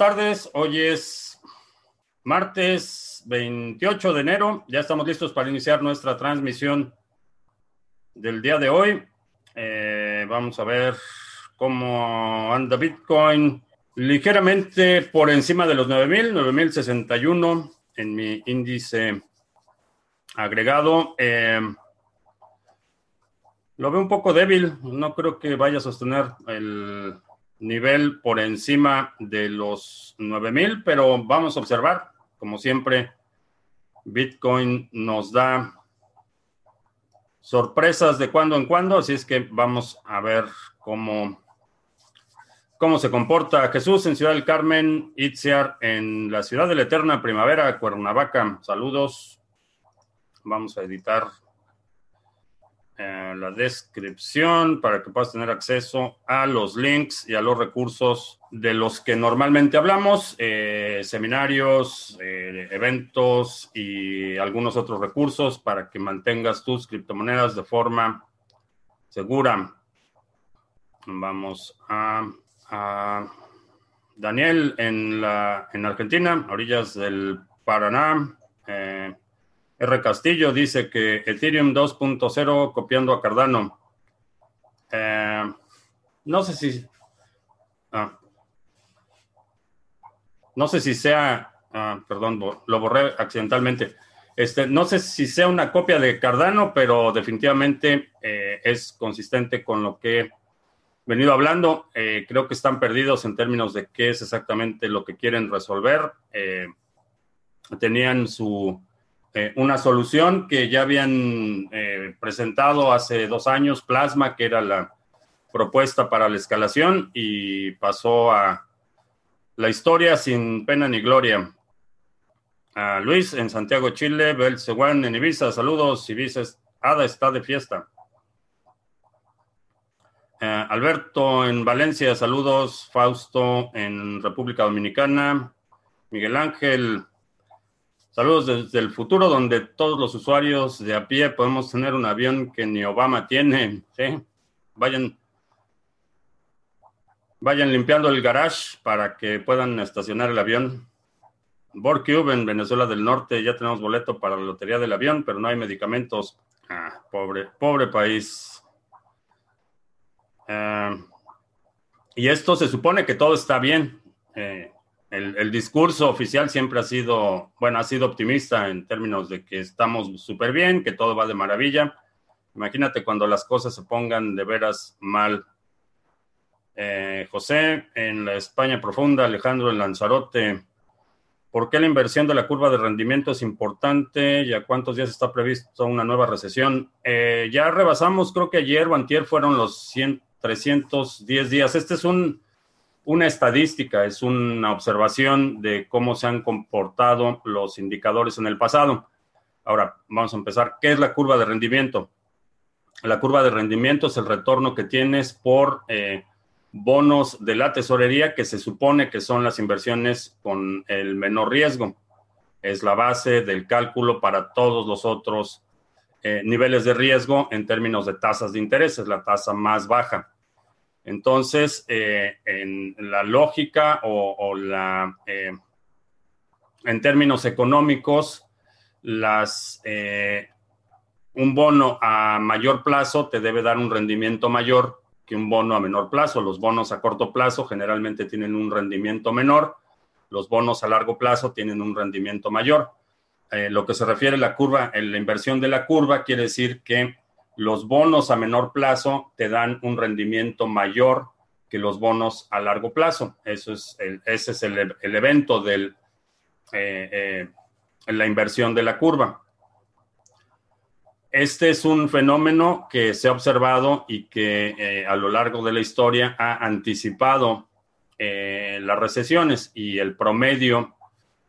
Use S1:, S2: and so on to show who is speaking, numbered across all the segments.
S1: tardes. Hoy es martes 28 de enero. Ya estamos listos para iniciar nuestra transmisión del día de hoy. Eh, vamos a ver cómo anda Bitcoin. Ligeramente por encima de los 9000, 9061 en mi índice agregado. Eh, lo veo un poco débil. No creo que vaya a sostener el nivel por encima de los 9000, pero vamos a observar. Como siempre, Bitcoin nos da sorpresas de cuando en cuando, así es que vamos a ver cómo, cómo se comporta Jesús en Ciudad del Carmen, Itziar en la Ciudad de la Eterna Primavera, Cuernavaca. Saludos. Vamos a editar eh, la descripción para que puedas tener acceso a los links y a los recursos de los que normalmente hablamos, eh, seminarios, eh, eventos y algunos otros recursos para que mantengas tus criptomonedas de forma segura. Vamos a, Daniel en, la, en Argentina, orillas del Paraná. R. Castillo dice que Ethereum 2.0 copiando a Cardano. Eh, no sé si. Ah, no sé si sea. Ah, perdón, lo borré accidentalmente. Este, no sé si sea una copia de Cardano, pero definitivamente eh, es consistente con lo que he venido hablando. Eh, creo que están perdidos en términos de qué es exactamente lo que quieren resolver. tenían su eh, una solución que ya habían eh, presentado hace dos años, Plasma, que era la propuesta para la escalación, y pasó a la historia sin pena ni gloria. Luis en Santiago, Chile, Belceguán en Ibiza, saludos, Ibiza Ada está de fiesta. Eh, Alberto en Valencia, saludos, Fausto en República Dominicana, Miguel Ángel Saludos desde el futuro, donde todos los usuarios de a pie podemos tener un avión que ni Obama tiene. ¿sí? Vayan, vayan limpiando el garage para que puedan estacionar el avión. Borcube en Venezuela del Norte, ya tenemos boleto para la lotería del avión, pero no hay medicamentos. Ah, pobre, pobre país. Ah, y esto se supone que todo está bien. Eh, el, discurso oficial siempre ha sido, bueno, ha sido optimista en términos de que estamos súper bien, que todo va de maravilla. Imagínate cuando las cosas se pongan de veras mal. Eh, José, en la España profunda, Alejandro en Lanzarote, ¿por qué la inversión de la curva de rendimiento es importante y a cuántos días está previsto una nueva recesión? Eh, ya rebasamos, creo que ayer o antier fueron los 100, 310 días. Este es un una estadística, es una observación de cómo se han comportado los indicadores en el pasado. Ahora, vamos a empezar. ¿Qué es la curva de rendimiento? La curva de rendimiento es el retorno que tienes por eh, bonos de la tesorería que se supone que son las inversiones con el menor riesgo. Es la base del cálculo para todos los otros eh, niveles de riesgo en términos de tasas de interés, es la tasa más baja. Entonces, eh, en la lógica o, la, eh, en términos económicos, las, eh, un bono a mayor plazo te debe dar un rendimiento mayor que un bono a menor plazo. Los bonos a corto plazo generalmente tienen un rendimiento menor, los bonos a largo plazo tienen un rendimiento mayor. lo que se refiere a la curva, en la inversión de la curva, quiere decir que los bonos a menor plazo te dan un rendimiento mayor que los bonos a largo plazo. Eso es ese es el, evento de eh, eh, la inversión de la curva. Este es un fenómeno que se ha observado y que eh, a lo largo de la historia ha anticipado las recesiones y el promedio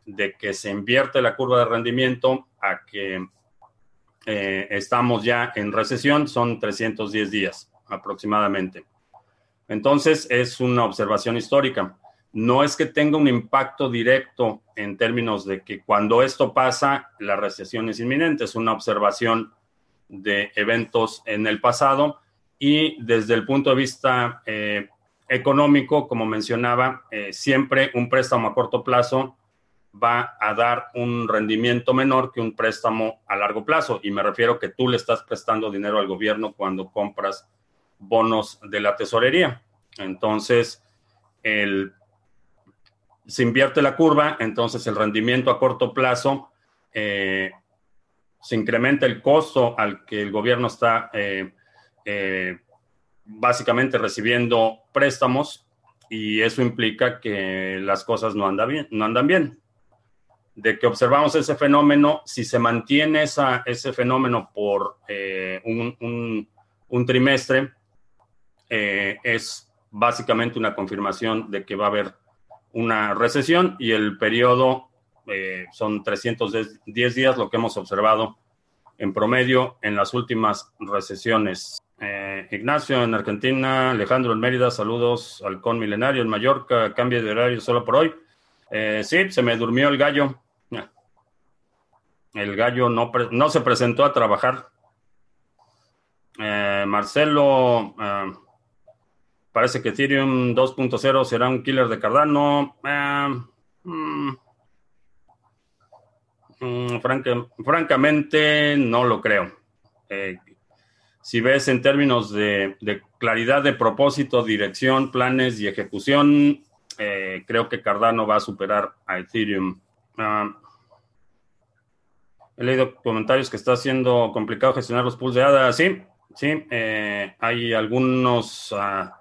S1: de que se invierte la curva de rendimiento a que eh, estamos ya en recesión, son 310 días aproximadamente. Entonces, es una observación histórica. No es que tenga un impacto directo en términos de que cuando esto pasa, la recesión es inminente, es una observación de eventos en el pasado y desde el punto de vista eh, económico, como mencionaba, siempre un préstamo a corto plazo va a dar un rendimiento menor que un préstamo a largo plazo. Y me refiero que tú le estás prestando dinero al gobierno cuando compras bonos de la tesorería. Entonces, el, se invierte la curva, entonces el rendimiento a corto plazo eh, se incrementa el costo al que el gobierno está eh, eh, básicamente recibiendo préstamos y eso implica que las cosas no, bien, no andan bien de que observamos ese fenómeno, si se mantiene esa, ese fenómeno por eh, un, trimestre, eh, es básicamente una confirmación de que va a haber una recesión y el periodo eh, son 310 días, lo que hemos observado en promedio en las últimas recesiones. Ignacio en Argentina, Alejandro en Mérida, saludos, Halcón Milenario en Mallorca, cambio de horario solo por hoy. Sí, se me durmió el gallo. El gallo no, no se presentó a trabajar. Eh, Marcelo, eh, parece que Ethereum 2.0 será un killer de Cardano. Eh, mm, mm, francamente, no lo creo. si ves en términos de, claridad de propósito, dirección, planes y ejecución, creo que Cardano va a superar a Ethereum. Ah, He leído comentarios que está siendo complicado gestionar los pools de ADA. Sí, sí, eh, hay algunos, ah,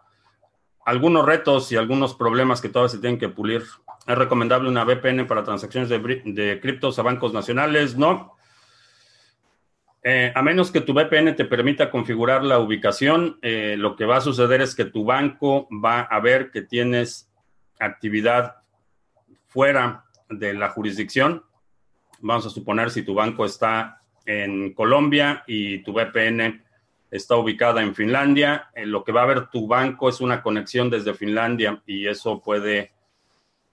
S1: algunos retos y algunos problemas que todavía se tienen que pulir. ¿Es recomendable una VPN para transacciones de, criptos a bancos nacionales? No. Eh, a menos que tu VPN te permita configurar la ubicación, eh, lo que va a suceder es que tu banco va a ver que tienes actividad fuera de la jurisdicción Vamos a suponer si tu banco está en Colombia y tu VPN está ubicada en Finlandia, eh, lo que va a ver tu banco es una conexión desde Finlandia y eso puede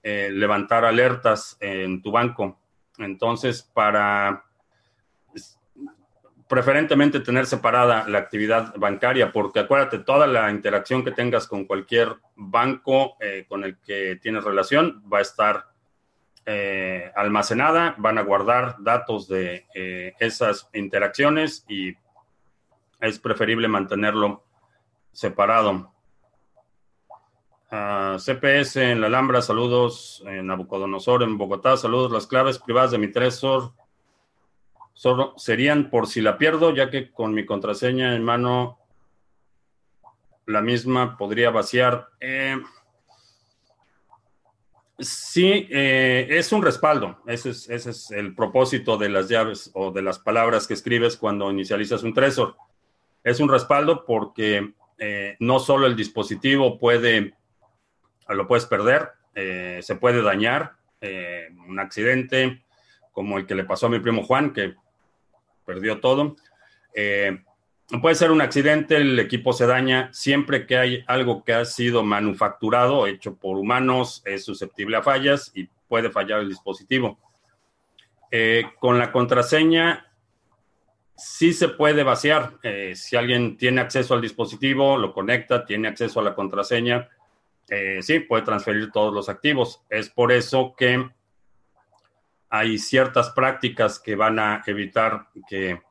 S1: eh, levantar alertas en tu banco. Entonces, para preferentemente tener separada la actividad bancaria, porque acuérdate, toda la interacción que tengas con cualquier banco eh, con el que tienes relación va a estar eh, almacenada, van a guardar datos de eh, esas interacciones y es preferible mantenerlo separado. Ah, CPS en la Alhambra, saludos. En Nabucodonosor, en Bogotá, saludos. Las claves privadas de mi Tresor solo serían por si la pierdo, ya que con mi contraseña en mano la misma podría vaciar. Eh, Sí, eh, es un respaldo. Ese es, el propósito de las llaves o de las palabras que escribes cuando inicializas un Trezor. Es un respaldo porque eh, no solo el dispositivo puede, lo puedes perder, se puede dañar, un accidente como el que le pasó a mi primo Juan, que perdió todo. Puede ser un accidente, el equipo se daña. Siempre que hay algo que ha sido manufacturado, hecho por humanos, es susceptible a fallas y puede fallar el dispositivo. Eh, con la contraseña, sí se puede vaciar. Eh, si alguien tiene acceso al dispositivo, lo conecta, tiene acceso a la contraseña, eh, sí, puede transferir todos los activos. Es por eso que hay ciertas prácticas que van a evitar que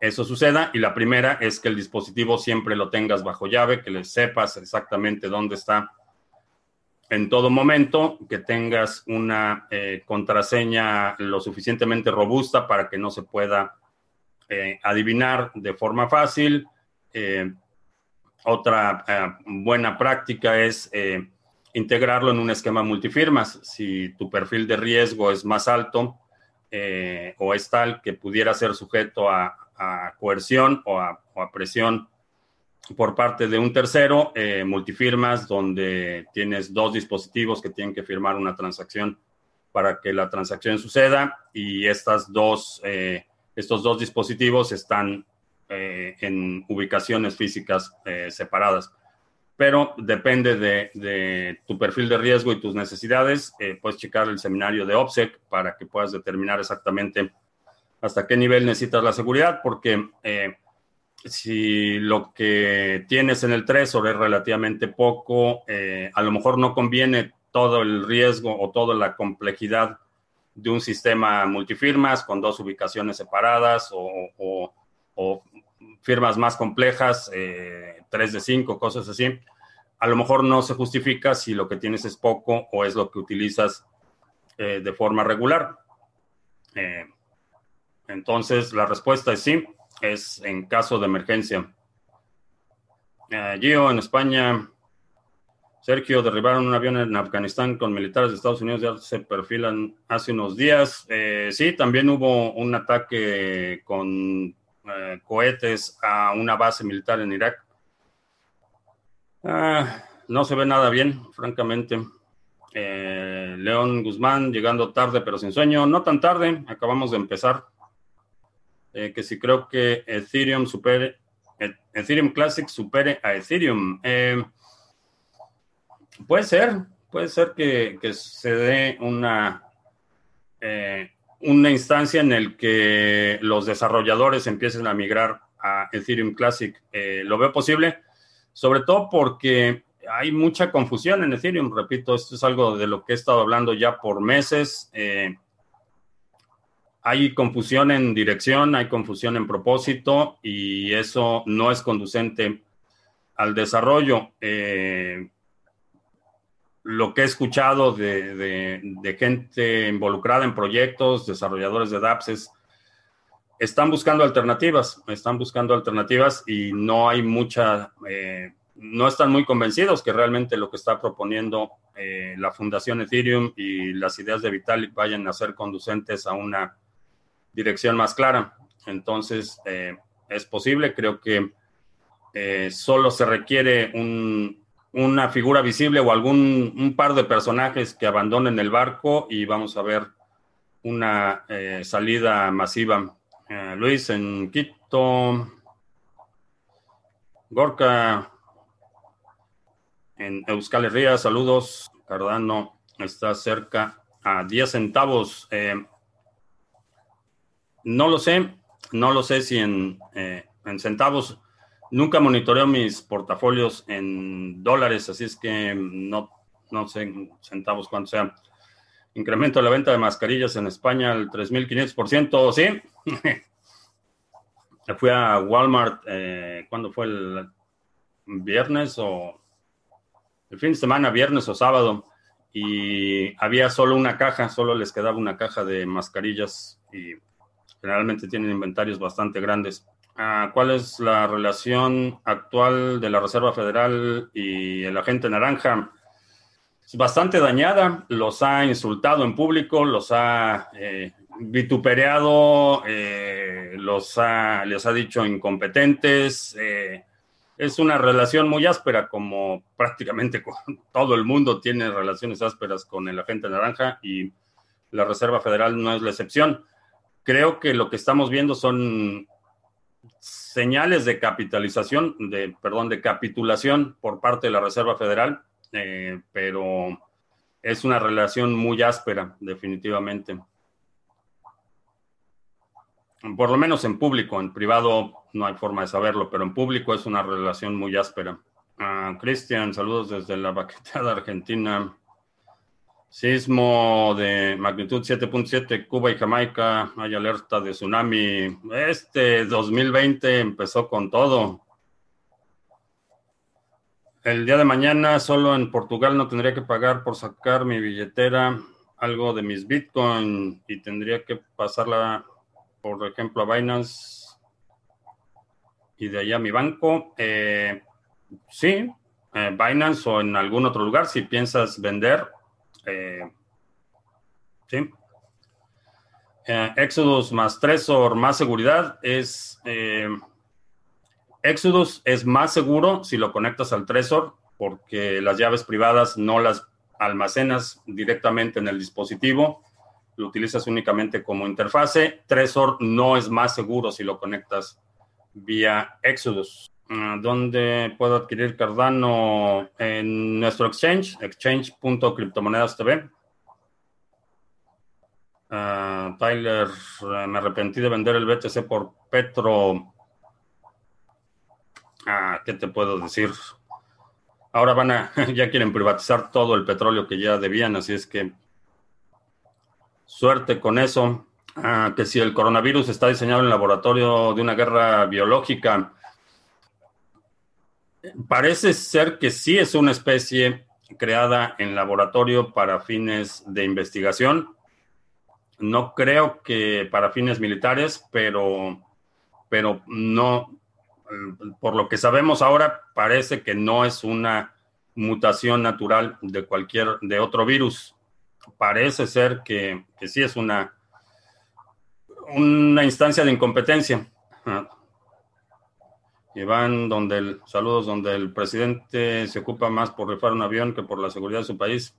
S1: eso suceda. Y la primera es que el dispositivo siempre lo tengas bajo llave, que le sepas exactamente dónde está en todo momento, que tengas una eh, contraseña lo suficientemente robusta para que no se pueda eh, adivinar de forma fácil. Eh, otra buena práctica es integrarlo en un esquema multifirmas. Si tu perfil de riesgo es más alto o es tal que pudiera ser sujeto a, coerción o a, presión por parte de un tercero, eh, multifirmas, donde tienes dos dispositivos que tienen que firmar una transacción para que la transacción suceda y estas dos, eh, estos dos dispositivos están eh, en ubicaciones físicas separadas. Pero depende de, tu perfil de riesgo y tus necesidades. puedes checar el seminario de OPSEC para que puedas determinar exactamente hasta qué nivel necesitas la seguridad, porque eh, si lo que tienes en el Trezor es relativamente poco, eh, a lo mejor no conviene todo el riesgo o toda la complejidad de un sistema multifirmas con dos ubicaciones separadas o, firmas más complejas, eh, 3 de 5, cosas así. A lo mejor no se justifica si lo que tienes es poco o es lo que utilizas eh, de forma regular. Eh, entonces, la respuesta es sí, es en caso de emergencia. Eh, Gio, en España, Sergio, derribaron un avión en Afganistán con militares de Estados Unidos, ya se perfilan hace unos días. Sí, también hubo un ataque con cohetes a una base militar en Irak. Ah, no se ve nada bien, francamente. Eh, León Guzmán, llegando tarde pero sin sueño. No tan tarde, acabamos de empezar. que si creo que Ethereum supere, Ethereum Classic supere a Ethereum. Puede ser, puede ser que, se dé una, eh, una instancia en el que los desarrolladores empiecen a migrar a Ethereum Classic. Eh, lo veo posible, sobre todo porque hay mucha confusión en Ethereum. Repito, esto es algo de lo que he estado hablando ya por meses. Eh, hay confusión en dirección, hay confusión en propósito y eso no es conducente al desarrollo lo que he escuchado de, gente involucrada en proyectos, desarrolladores de dApps, es, están buscando alternativas, están buscando alternativas y no hay mucha, eh, no están muy convencidos que realmente lo que está proponiendo eh, la Fundación Ethereum y las ideas de Vitalik vayan a ser conducentes a una dirección más clara. Entonces, eh, es posible, creo que solo se requiere un, una figura visible o algún un par de personajes que abandonen el barco y vamos a ver una eh, salida masiva. Eh, Luis en Quito, Gorka en Euskal Herria, saludos. Cardano está cerca a 10 centavos. Eh, no lo sé, no lo sé si en, en centavos Nunca monitoreo mis portafolios en dólares, así es que no, no sé centavos cuánto sea. Incremento de la venta de mascarillas en España al 3.500%, ¿sí? Fui a Walmart, eh, ¿cuándo fue el viernes o el fin de semana, viernes o sábado? Y había solo una caja, solo les quedaba una caja de mascarillas y generalmente tienen inventarios bastante grandes. Ah, ¿Cuál es la relación actual de la Reserva Federal y el agente naranja? Bastante dañada, los ha insultado en público, los ha eh, vituperado, eh, los ha, les ha dicho incompetentes. Eh, es una relación muy áspera, como prácticamente todo el mundo tiene relaciones ásperas con el agente naranja y la Reserva Federal no es la excepción. Creo que lo que estamos viendo son señales de capitalización, de, perdón, de capitulación por parte de la Reserva Federal, eh, pero es una relación muy áspera, definitivamente. Por lo menos en público, en privado no hay forma de saberlo, pero en público es una relación muy áspera. Ah, Cristian, saludos desde la baquetada Argentina. Sismo de magnitud 7.7, Cuba y Jamaica, hay alerta de tsunami. Este 2020 empezó con todo. El día de mañana solo en Portugal no tendría que pagar por sacar mi billetera, algo de mis Bitcoin y tendría que pasarla, por ejemplo, a Binance y de allá a mi banco. Eh, sí, eh, Binance o en algún otro lugar si piensas vender eh, sí. Exodus más Trezor más seguridad es. Exodus es más seguro si lo conectas al Trezor, porque las llaves privadas no las almacenas directamente en el dispositivo, lo utilizas únicamente como interfase. Trezor no es más seguro si lo conectas vía Exodus. Ah, ¿Dónde puedo adquirir Cardano? En nuestro exchange, exchange.criptomonedas.tv. Uh, Tyler, me arrepentí de vender el BTC por Petro. Ah, ¿qué te puedo decir? Ahora van a, ya quieren privatizar todo el petróleo que ya debían, así es que suerte con eso. Ah, que si el coronavirus está diseñado en laboratorio de una guerra biológica, parece ser que sí es una especie creada en laboratorio para fines de investigación. No creo que para fines militares, pero, pero no, por lo que sabemos ahora, parece que no es una mutación natural de cualquier, de otro virus. Parece ser que, que sí es una, una instancia de incompetencia. Y van donde el, saludos, donde el presidente se ocupa más por rifar un avión que por la seguridad de su país.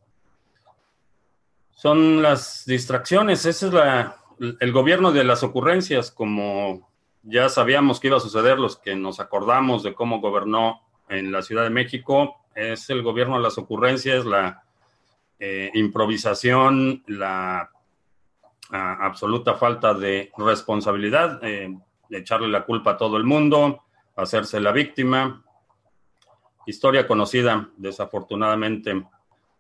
S1: Son las distracciones, ese es la, el gobierno de las ocurrencias, como ya sabíamos que iba a suceder, los que nos acordamos de cómo gobernó en la Ciudad de México, es el gobierno de las ocurrencias, la eh, improvisación, la absoluta falta de responsabilidad, eh, echarle la culpa a todo el mundo, hacerse la víctima. Historia conocida, desafortunadamente.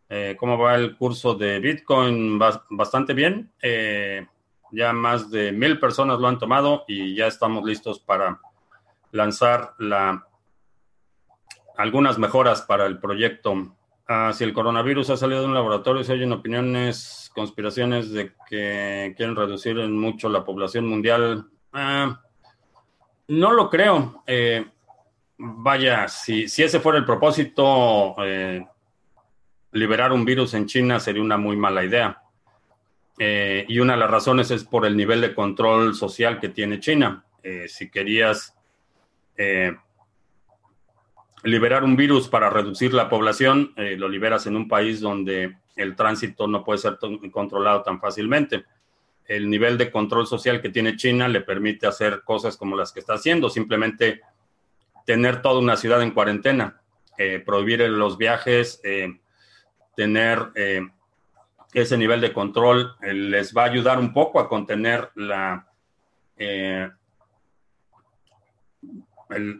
S1: Eh, ¿Cómo va el curso de Bitcoin? Bastante bien. Eh, ya más de mil personas lo han tomado y ya estamos listos para lanzar la, algunas mejoras para el proyecto. Ah, si el coronavirus ha salido de un laboratorio, se oyen opiniones, conspiraciones de que quieren reducir en mucho la población mundial. Ah, no lo creo. Eh, vaya, si, si, ese fuera el propósito, eh, liberar un virus en China sería una muy mala idea. Eh, y una de las razones es por el nivel de control social que tiene China. si querías liberar un virus para reducir la población, lo liberas en un país donde el tránsito no puede ser controlado tan fácilmente el nivel de control social que tiene China le permite hacer cosas como las que está haciendo, simplemente tener toda una ciudad en cuarentena, eh, prohibir los viajes, eh, tener eh, ese nivel de control les va a ayudar un poco a contener la,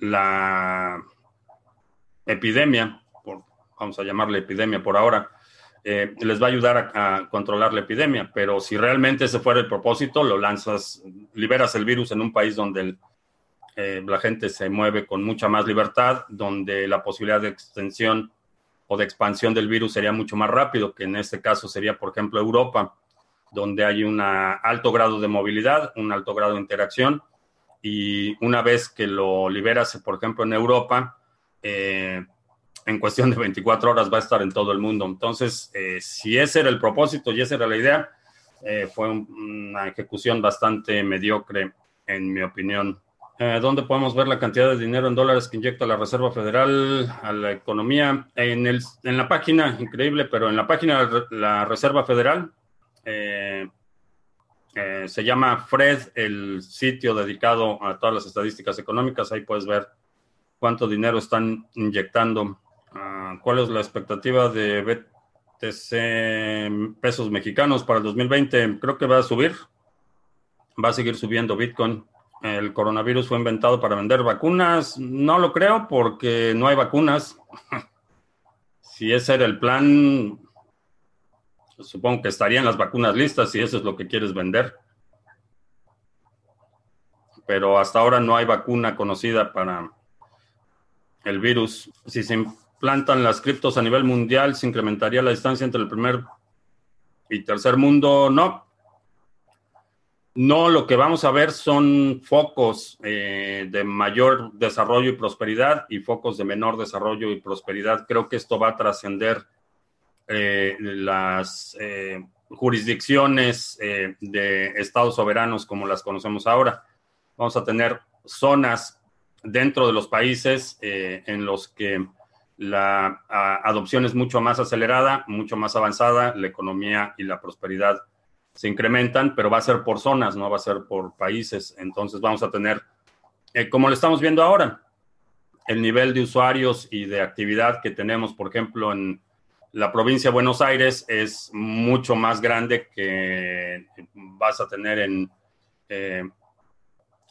S1: la epidemia, vamos a llamarle epidemia por ahora. Eh, les va a ayudar a, controlar la epidemia, pero si realmente ese fuera el propósito, lo lanzas, liberas el virus en un país donde eh, la gente se mueve con mucha más libertad, donde la posibilidad de extensión o de expansión del virus sería mucho más rápido, que en este caso sería, por ejemplo, Europa, donde hay un alto grado de movilidad, un alto grado de interacción, y una vez que lo liberas, por ejemplo, en Europa, eh, en cuestión de 24 horas va a estar en todo el mundo. Entonces, eh, si ese era el propósito y esa era la idea, eh, fue una ejecución bastante mediocre, en mi opinión. Eh, ¿Dónde podemos ver la cantidad de dinero en dólares que inyecta la Reserva Federal a la economía? En, el, en la página, increíble, pero en la página de la Reserva Federal se llama FRED, el sitio dedicado a todas las estadísticas económicas. Ahí puedes ver cuánto dinero están inyectando Ah, ¿Cuál es la expectativa de BTC pesos mexicanos para el 2020? Creo que va a subir. Va a seguir subiendo Bitcoin. El coronavirus fue inventado para vender vacunas. No lo creo porque no hay vacunas. si ese era el plan, supongo que estarían las vacunas listas si eso es lo que quieres vender. Pero hasta ahora no hay vacuna conocida para el virus. Si se plantan las criptos a nivel mundial, se incrementaría la distancia entre el primer y tercer mundo. No. No, lo que vamos a ver son focos eh, de mayor desarrollo y prosperidad y focos de menor desarrollo y prosperidad. Creo que esto va a trascender eh, las eh, jurisdicciones de estados soberanos como las conocemos ahora. Vamos a tener zonas dentro de los países en los que la adopción es mucho más acelerada, mucho más avanzada, la economía y la prosperidad se incrementan, pero va a ser por zonas, no va a ser por países. Entonces vamos a tener, eh, como lo estamos viendo ahora, el nivel de usuarios y de actividad que tenemos, por ejemplo, en la provincia de Buenos Aires es mucho más grande que vas a tener en, eh,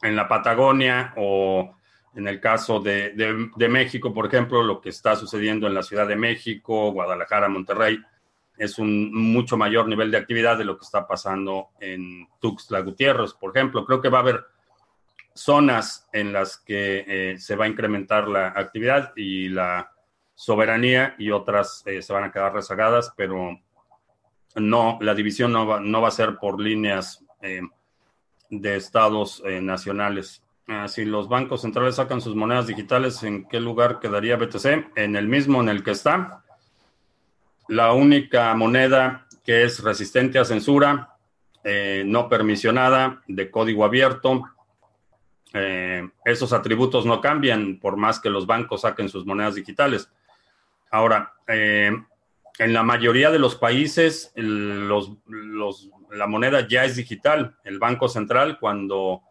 S1: en la Patagonia o En el caso de, de, México, por ejemplo, lo que está sucediendo en la Ciudad de México, Guadalajara, Monterrey, es un mucho mayor nivel de actividad de lo que está pasando en Tuxtla Gutiérrez, por ejemplo. Creo que va a haber zonas en las que eh, se va a incrementar la actividad y la soberanía y otras eh, se van a quedar rezagadas, pero no, la división no va, no va a ser por líneas eh, de estados nacionales. Ah, si los bancos centrales sacan sus monedas digitales, ¿en qué lugar quedaría BTC? En el mismo en el que está. La única moneda que es resistente a censura, no permisionada, de código abierto, eh, esos atributos no cambian por más que los bancos saquen sus monedas digitales. Ahora, eh, en la mayoría de los países la moneda ya es digital. El Banco Central cuando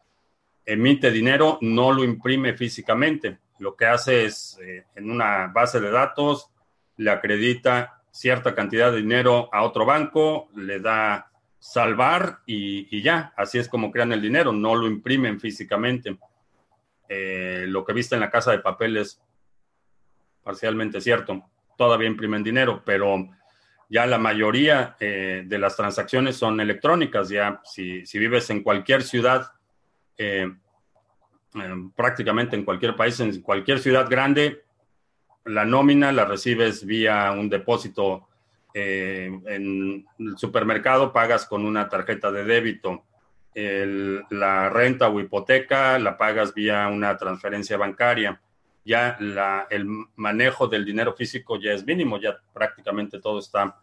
S1: emite dinero no lo imprime físicamente. Lo que hace es eh, en una base de datos le acredita cierta cantidad de dinero a otro banco, le da salvar y, ya, así es como crean el dinero, no lo imprimen físicamente. Eh, lo que viste en la casa de papel es parcialmente cierto, todavía imprimen dinero, pero ya la mayoría eh, de las transacciones son electrónicas, ya si, vives en cualquier ciudad, eh, prácticamente en cualquier país, en cualquier ciudad grande, la nómina la recibes vía un depósito eh, en el supermercado pagas con una tarjeta de débito. la renta o hipoteca la pagas vía una transferencia bancaria. Ya el manejo del dinero físico ya es mínimo, ya prácticamente todo está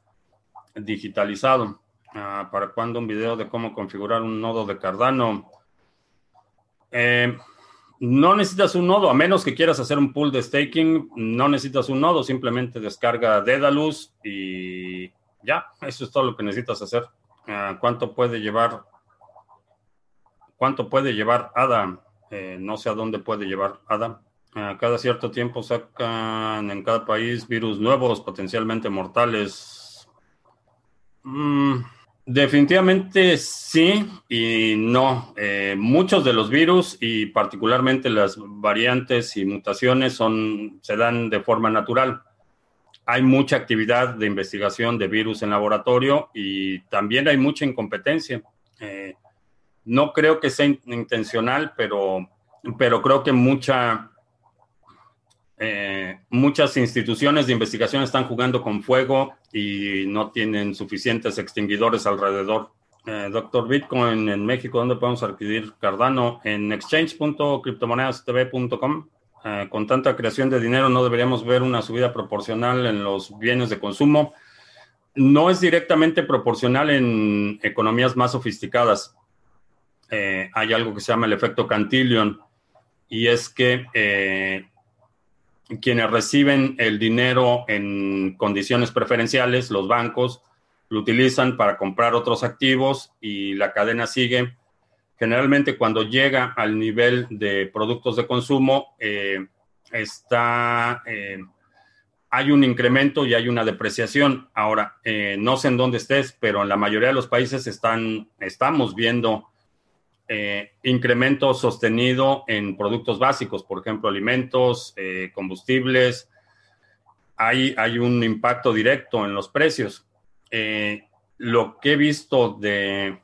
S1: digitalizado. Ah, ¿Para cuándo un video de cómo configurar un nodo de Cardano? Eh, no necesitas un nodo, a menos que quieras hacer un pool de staking, no necesitas un nodo, simplemente descarga Dedalus y ya, eso es todo lo que necesitas hacer. Ah, ¿Cuánto puede llevar? ¿Cuánto puede llevar ADA? Eh, no sé a dónde puede llevar ADA. Ah, cada cierto tiempo sacan en cada país virus nuevos, potencialmente mortales. Mm, Definitivamente sí y no. Eh, muchos de los virus y particularmente las variantes y mutaciones son, se dan de forma natural. Hay mucha actividad de investigación de virus en laboratorio y también hay mucha incompetencia. Eh, no creo que sea intencional, pero, pero creo que mucha eh, muchas instituciones de investigación están jugando con fuego y no tienen suficientes extinguidores alrededor. Eh, doctor Bitcoin en México, ¿dónde podemos adquirir Cardano? En exchange.cryptomonedastv.com. Eh, con tanta creación de dinero no deberíamos ver una subida proporcional en los bienes de consumo. No es directamente proporcional en economías más sofisticadas. hay algo que se llama el efecto Cantillon y es que quienes reciben el dinero en condiciones preferenciales, los bancos, lo utilizan para comprar otros activos y la cadena sigue. Generalmente cuando llega al nivel de productos de consumo, eh, está, eh, hay un incremento y hay una depreciación. Ahora, eh, no sé en dónde estés, pero en la mayoría de los países están, estamos viendo eh, incremento sostenido en productos básicos, por ejemplo, alimentos, eh, combustibles. Hay, hay, un impacto directo en los precios. Eh, lo que he visto de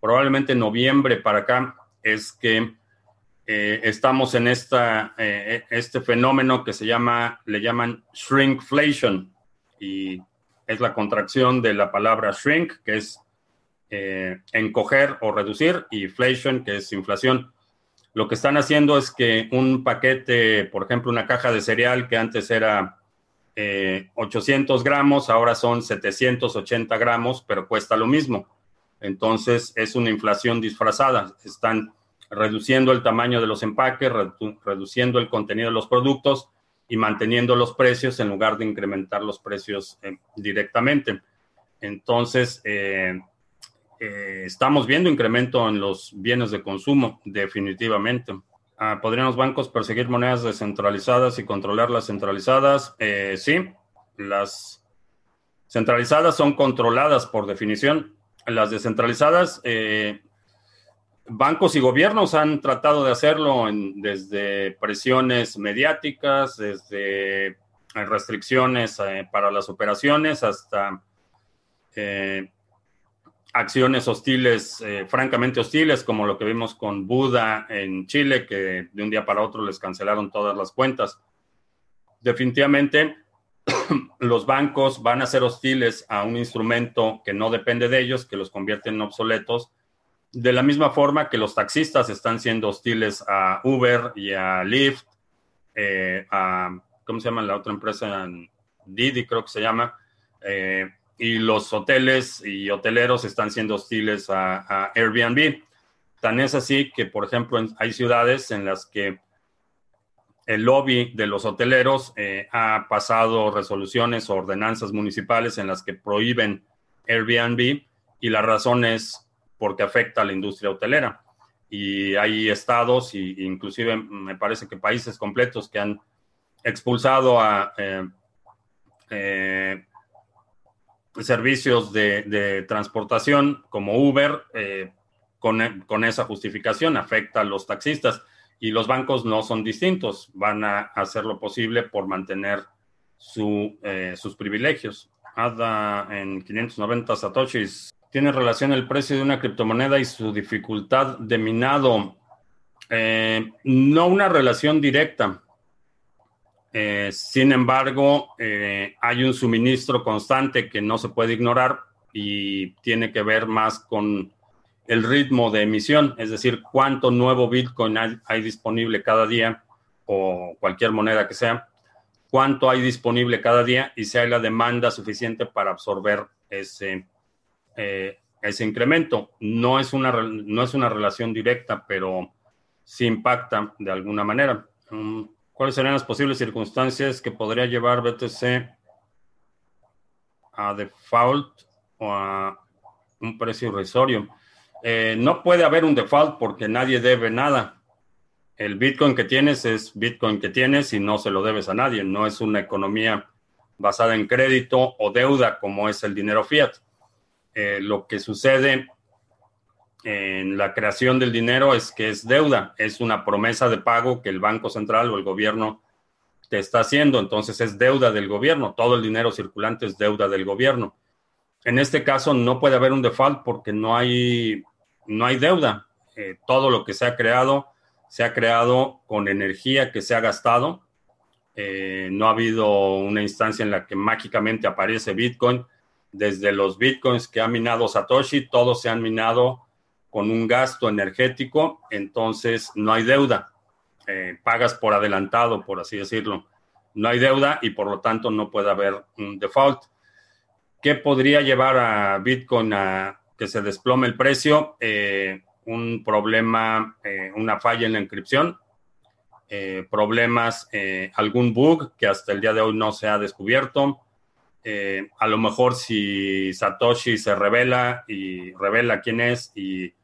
S1: probablemente noviembre para acá es que estamos en esta, este fenómeno que se llama, le llaman shrinkflation y es la contracción de la palabra shrink, que es eh, encoger o reducir, y inflation, que es inflación. Lo que están haciendo es que un paquete, por ejemplo, una caja de cereal que antes era 800 eh, gramos, ahora son 780 gramos, pero cuesta lo mismo. Entonces es una inflación disfrazada. Están reduciendo el tamaño de los empaques, reduciendo el contenido de los productos y manteniendo los precios en lugar de incrementar los precios eh, directamente. Entonces, eh, estamos viendo incremento en los bienes de consumo, definitivamente. Ah, ¿Podrían los bancos perseguir monedas descentralizadas y controlar las centralizadas? Eh, sí, las centralizadas son controladas por definición. Las descentralizadas, eh, bancos y gobiernos han tratado de hacerlo desde presiones mediáticas, desde restricciones para las operaciones hasta acciones hostiles, eh, francamente hostiles, como lo que vimos con Buda en Chile, que de un día para otro les cancelaron todas las cuentas. Definitivamente, los bancos van a ser hostiles a un instrumento que no depende de ellos, que los convierte en obsoletos, de la misma forma que los taxistas están siendo hostiles a Uber y a Lyft, eh, a, ¿cómo se llama la otra empresa? Didi creo que se llama. Eh, y los hoteles y hoteleros están siendo hostiles a, Airbnb. Tan es así que, por ejemplo, hay ciudades en las que el lobby de los hoteleros eh, ha pasado resoluciones o ordenanzas municipales en las que prohíben Airbnb y la razón es porque afecta a la industria hotelera. Y hay estados e inclusive me parece que países completos que han expulsado a eh, eh, servicios de, transportación como Uber eh, con, esa justificación, afecta a los taxistas y los bancos no son distintos, van a hacer lo posible por mantener su, eh, sus privilegios. ADA en 590 satoshis. ¿Tiene relación el precio de una criptomoneda y su dificultad de minado? Eh, no una relación directa. Eh, sin embargo, eh, hay un suministro constante que no se puede ignorar y tiene que ver más con el ritmo de emisión, es decir, cuánto nuevo Bitcoin hay, disponible cada día o cualquier moneda que sea, cuánto hay disponible cada día y si hay la demanda suficiente para absorber ese, eh, ese incremento. No es, una, no es una relación directa, pero sí impacta de alguna manera. Mm, ¿Cuáles serían las posibles circunstancias que podría llevar BTC a default o a un precio irrisorio? Eh, no puede haber un default porque nadie debe nada. El Bitcoin que tienes es Bitcoin que tienes y no se lo debes a nadie. No es una economía basada en crédito o deuda como es el dinero fiat. Eh, lo que sucede en la creación del dinero es que es deuda, es una promesa de pago que el Banco Central o el gobierno te está haciendo, entonces es deuda del gobierno, todo el dinero circulante es deuda del gobierno. En este caso no puede haber un default porque no hay, no hay deuda. Eh, todo lo que se ha creado se ha creado con energía que se ha gastado. Eh, no ha habido una instancia en la que mágicamente aparece Bitcoin. Desde los Bitcoins que ha minado Satoshi, todos se han minado con un gasto energético, entonces no hay deuda. Eh, pagas por adelantado, por así decirlo. No hay deuda y por lo tanto no puede haber un default. ¿Qué podría llevar a Bitcoin a que se desplome el precio? Eh, un problema, eh, una falla en la inscripción, problemas, algún bug que hasta el día de hoy no se ha descubierto. A lo mejor si Satoshi se revela y revela quién es y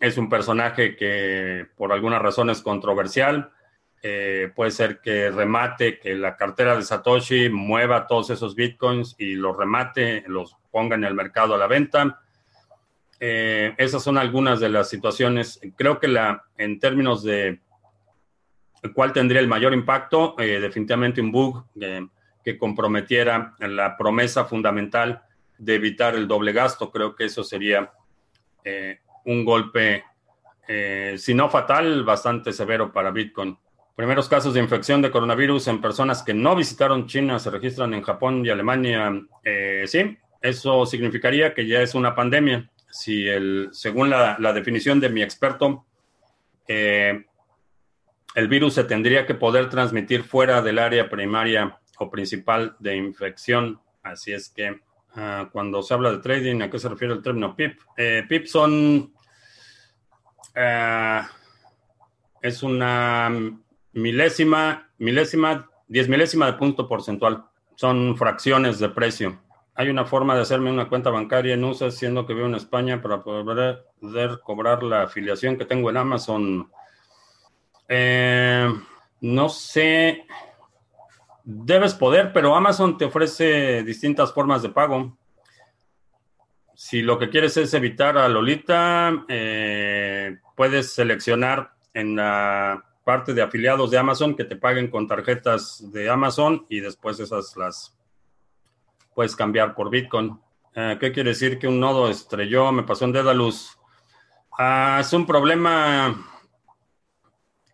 S1: es un personaje que por alguna razón es controversial. Eh, puede ser que remate, que la cartera de Satoshi mueva todos esos bitcoins y los remate, los ponga en el mercado a la venta. Eh, esas son algunas de las situaciones. Creo que la, en términos de cuál tendría el mayor impacto, eh, definitivamente un bug que comprometiera la promesa fundamental de evitar el doble gasto. Creo que eso sería un golpe, eh, si no fatal, bastante severo para Bitcoin. Primeros casos de infección de coronavirus en personas que no visitaron China se registran en Japón y Alemania. Eh, sí, eso significaría que ya es una pandemia. Si el, según la, definición de mi experto, eh, el virus se tendría que poder transmitir fuera del área primaria principal de infección. Así es que Ah, cuando se habla de trading, ¿a qué se refiere el término PIP? Eh, PIP son. Eh, es una milésima, milésima, diez milésima de punto porcentual. Son fracciones de precio. Hay una forma de hacerme una cuenta bancaria en USA, siendo que vivo en España, para poder, cobrar la afiliación que tengo en Amazon. Eh, no sé. Debes poder, pero Amazon te ofrece distintas formas de pago. Si lo que quieres es evitar a Lolita, eh, puedes seleccionar en la parte de afiliados de Amazon que te paguen con tarjetas de Amazon y después esas las puedes cambiar por Bitcoin. Eh, ¿Qué quiere decir que un nodo estrelló? Me pasó en Dedalus. Ah, es un problema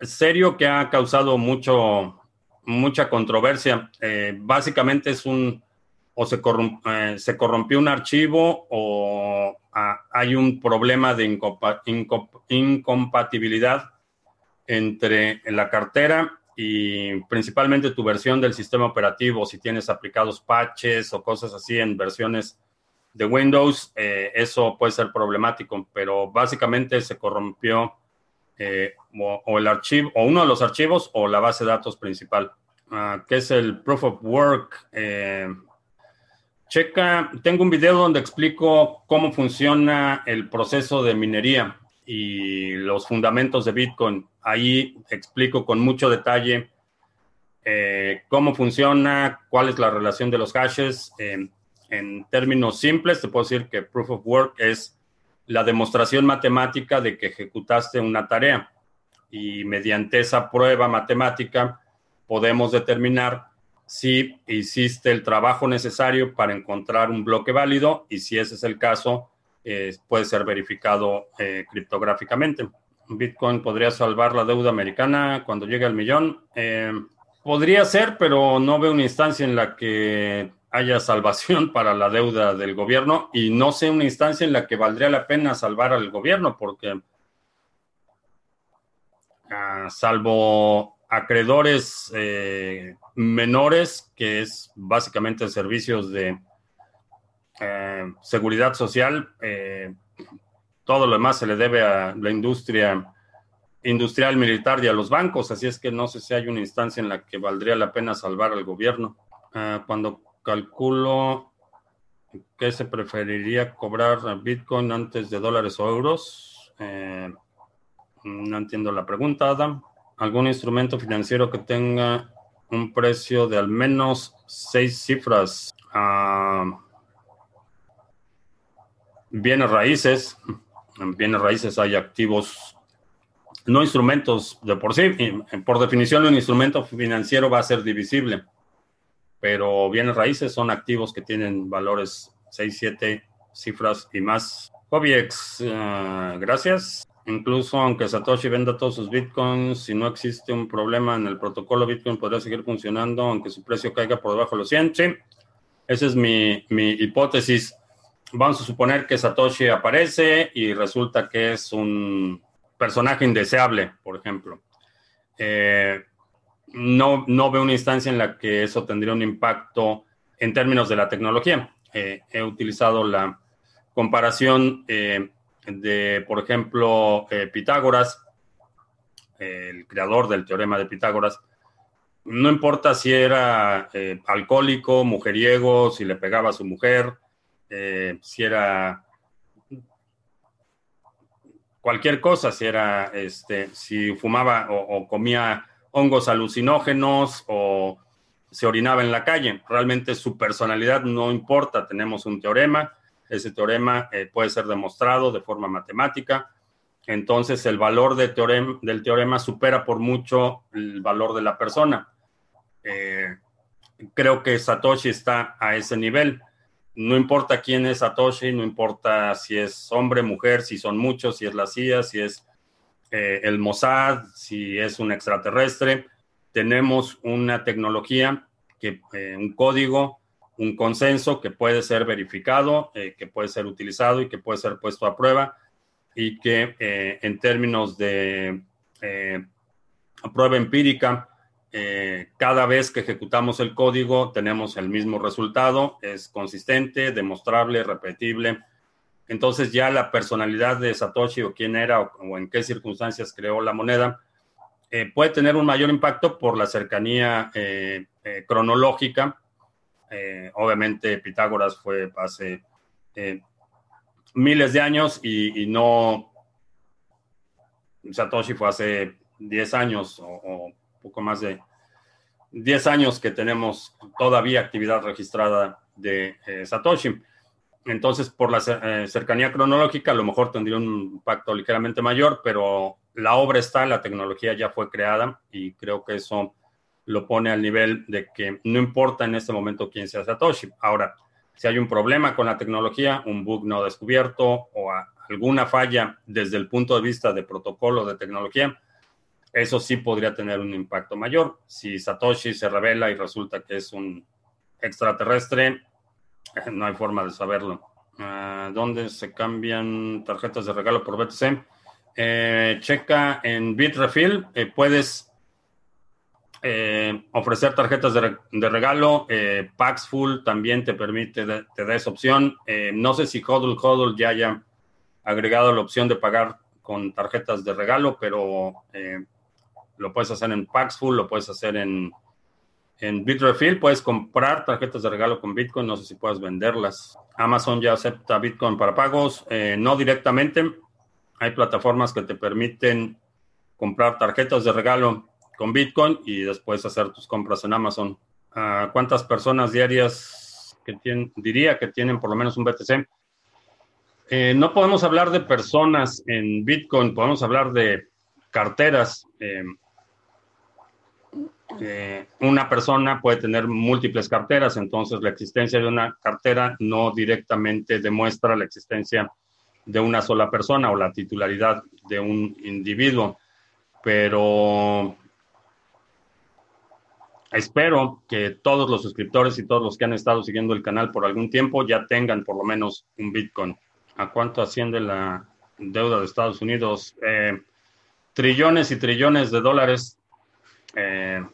S1: serio que ha causado mucho, mucha controversia. Eh, básicamente es un, o se, eh, se, corrompió un archivo o ah, hay un problema de incompatibilidad entre la cartera y principalmente tu versión del sistema operativo, si tienes aplicados patches o cosas así en versiones de Windows, eh, eso puede ser problemático, pero básicamente se corrompió eh, o, el archivo, o uno de los archivos o la base de datos principal, uh, que es el Proof of Work. Eh, checa, tengo un video donde explico cómo funciona el proceso de minería y los fundamentos de Bitcoin. Ahí explico con mucho detalle cómo funciona, cuál es la relación de los hashes en términos simples, te puedo decir que proof of work es la demostración matemática de que ejecutaste una tarea. Y mediante esa prueba matemática podemos determinar si hiciste el trabajo necesario para encontrar un bloque válido y si ese es el caso, eh, puede ser verificado eh, criptográficamente. Bitcoin podría salvar la deuda americana cuando llegue al millón. Eh, podría ser, pero no veo una instancia en la que haya salvación para la deuda del gobierno y no sé una instancia en la que valdría la pena salvar al gobierno porque salvo acreedores eh, menores, que es básicamente servicios de eh, seguridad social, eh, todo lo demás se le debe a la industria industrial militar y a los bancos, así es que no sé si hay una instancia en la que valdría la pena salvar al gobierno. Ah, cuando calculo que se preferiría cobrar Bitcoin antes de dólares o euros. Eh, no entiendo la pregunta, Adam. ¿Algún instrumento financiero que tenga un precio de al menos seis cifras? Ah, bienes raíces. En bienes raíces hay activos, no instrumentos de por sí. Por definición, un instrumento financiero va a ser divisible pero bienes raíces son activos que tienen valores 6, 7 cifras y más. Hobbyx, eh, gracias. Incluso aunque Satoshi venda todos sus bitcoins, si no existe un problema en el protocolo, Bitcoin podría seguir funcionando aunque su precio caiga por debajo de los 100. Sí, esa es mi, mi hipótesis. Vamos a suponer que Satoshi aparece y resulta que es un personaje indeseable, por ejemplo. Eh, no, no veo una instancia en la que eso tendría un impacto en términos de la tecnología. Eh, he utilizado la comparación eh, de, por ejemplo, eh, Pitágoras, el creador del teorema de Pitágoras. No importa si era alcohólico, mujeriego, si le pegaba a su mujer, si era cualquier cosa, si era, este, si fumaba o comía hongos alucinógenos o se orinaba en la calle. Realmente su personalidad no importa. Tenemos un teorema. Ese teorema eh, puede ser demostrado de forma matemática. Entonces el valor del teorema supera por mucho el valor de la persona. Eh, creo que Satoshi está a ese nivel. No importa quién es Satoshi, no importa si es hombre, mujer, si son muchos, si es la CIA, si es eh, el Mossad, si es un extraterrestre. Tenemos una tecnología, que, eh, un código, un consenso que puede ser verificado, eh, que puede ser utilizado y que puede ser puesto a prueba y que en términos de prueba empírica, cada vez que ejecutamos el código tenemos el mismo resultado, es consistente, demostrable, repetible entonces ya la personalidad de Satoshi o quién era o, en qué circunstancias creó la moneda eh, puede tener un mayor impacto por la cercanía eh, eh, cronológica. Obviamente Pitágoras fue hace miles de años y, no Satoshi fue hace 10 años o, poco más de 10 años que tenemos todavía actividad registrada de Satoshi. Entonces, por la eh, cercanía cronológica, a lo mejor tendría un impacto ligeramente mayor, pero la obra está, la tecnología ya fue creada y creo que eso lo pone al nivel de que no importa en este momento quién sea Satoshi. Ahora, si hay un problema con la tecnología, un bug no descubierto o alguna falla desde el punto de vista de protocolo de tecnología, eso sí podría tener un impacto mayor. Si Satoshi se revela y resulta que es un extraterrestre, no hay forma de saberlo. Ah, ¿Dónde se cambian tarjetas de regalo por BTC? Eh, checa en Bitrefill. Eh, puedes eh, ofrecer tarjetas de, regalo. Paxful también te permite, te da esa opción. no sé si Hodl Hodl ya haya agregado la opción de pagar con tarjetas de regalo, pero lo puedes hacer en Paxful, lo puedes hacer en en Bitrefill puedes comprar tarjetas de regalo con Bitcoin, no sé si puedes venderlas. Amazon ya acepta Bitcoin para pagos, eh, no directamente. Hay plataformas que te permiten comprar tarjetas de regalo con Bitcoin y después hacer tus compras en Amazon. Ah, ¿Cuántas personas diarias diría que tienen por lo menos un BTC? Eh, no podemos hablar de personas en Bitcoin, podemos hablar de carteras. Eh, una persona puede tener múltiples carteras, entonces la existencia de una cartera no directamente demuestra la existencia de una sola persona o la titularidad de un individuo, pero espero que todos los suscriptores y todos los que han estado siguiendo el canal por algún tiempo ya tengan por lo menos un Bitcoin. ¿A cuánto asciende la deuda de Estados Unidos? Eh, trillones y trillones de dólares. Eh,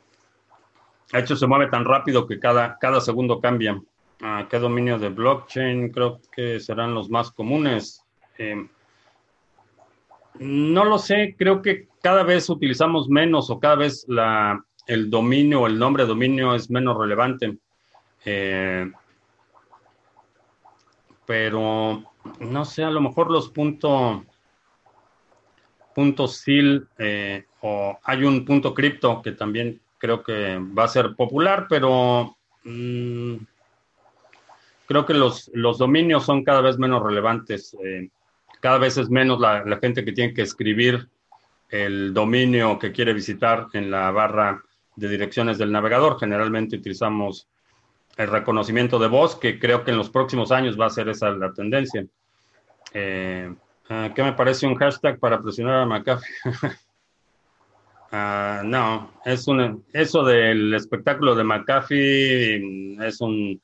S1: de hecho, se mueve tan rápido que cada, cada segundo cambia. ¿A qué dominio de blockchain creo que serán los más comunes? Eh, no lo sé, creo que cada vez utilizamos menos o cada vez la, el dominio o el nombre de dominio es menos relevante. Eh, pero no sé, a lo mejor los puntos punto SIL eh, o hay un punto cripto que también creo que va a ser popular, pero mm, creo que los, los, dominios son cada vez menos relevantes. Eh, cada vez es menos la, gente que tiene que escribir el dominio que quiere visitar en la barra de direcciones del navegador. Generalmente utilizamos el reconocimiento de voz, que creo que en los próximos años va a ser esa la tendencia. Eh, ah, ¿Qué me parece un hashtag para presionar a McAfee? Ah, no, es un, eso del espectáculo de McAfee es un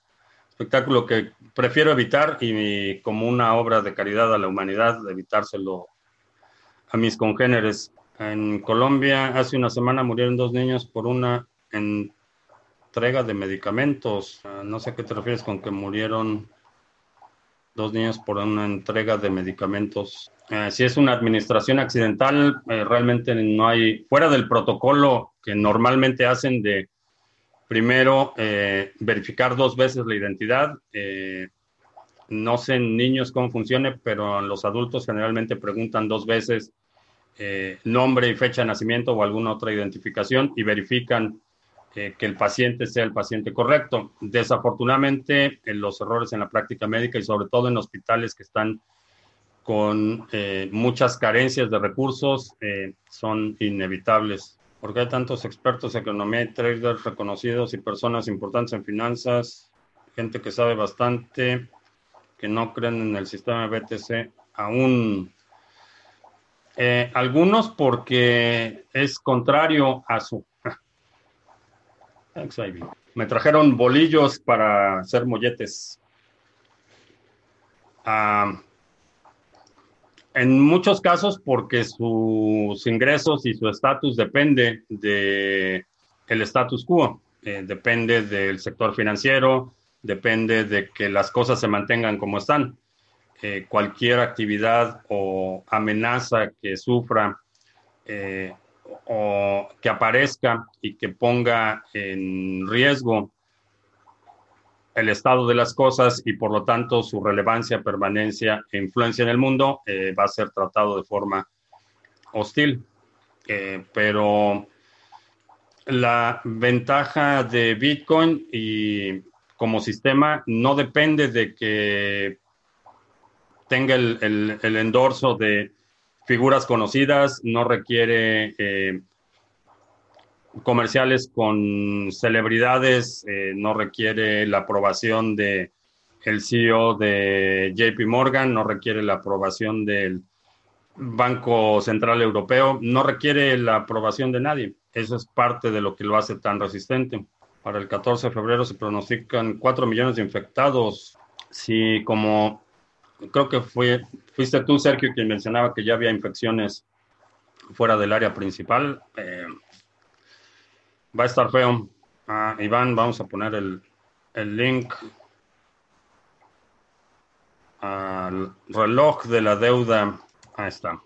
S1: espectáculo que prefiero evitar y como una obra de caridad a la humanidad, evitárselo a mis congéneres. En Colombia hace una semana murieron dos niños por una entrega de medicamentos. Ah, no sé a qué te refieres con que murieron dos niños por una entrega de medicamentos. Eh, si es una administración accidental, eh, realmente no hay, fuera del protocolo que normalmente hacen de primero eh, verificar dos veces la identidad. no sé en niños cómo funcione, pero los adultos generalmente preguntan dos veces nombre y fecha de nacimiento o alguna otra identificación y verifican que el paciente sea el paciente correcto. Desafortunadamente, los errores en la práctica médica y sobre todo en hospitales que están con eh, muchas carencias de recursos eh, son inevitables. Porque hay tantos expertos en economía y traders reconocidos y personas importantes en finanzas, gente que sabe bastante, que no creen en el sistema BTC aún. Eh, algunos porque es contrario a su... Me trajeron bolillos para hacer molletes. En muchos casos porque sus ingresos y su estatus depende de el status quo, eh, depende del sector financiero, depende de que las cosas se mantengan como están. Eh, cualquier actividad o amenaza que sufra eh, o que aparezca y que ponga en riesgo el estado de las cosas y por lo tanto su relevancia, permanencia e influencia en el mundo eh, va a ser tratado de forma hostil. Pero la ventaja de Bitcoin y como sistema no depende de que tenga el, endorso de figuras conocidas, no requiere eh, comerciales con celebridades, eh, no requiere la aprobación de el CEO de JP Morgan, no requiere la aprobación del Banco Central Europeo, no requiere la aprobación de nadie. Eso es parte de lo que lo hace tan resistente. Para el 14 de febrero se pronostican 4 millones de infectados. Si como creo que fue, fuiste tú, Sergio, quien mencionaba que ya había infecciones fuera del área principal. Eh, va a estar feo. Ah, Iván, vamos a poner el, el link al reloj de la deuda. Ahí está.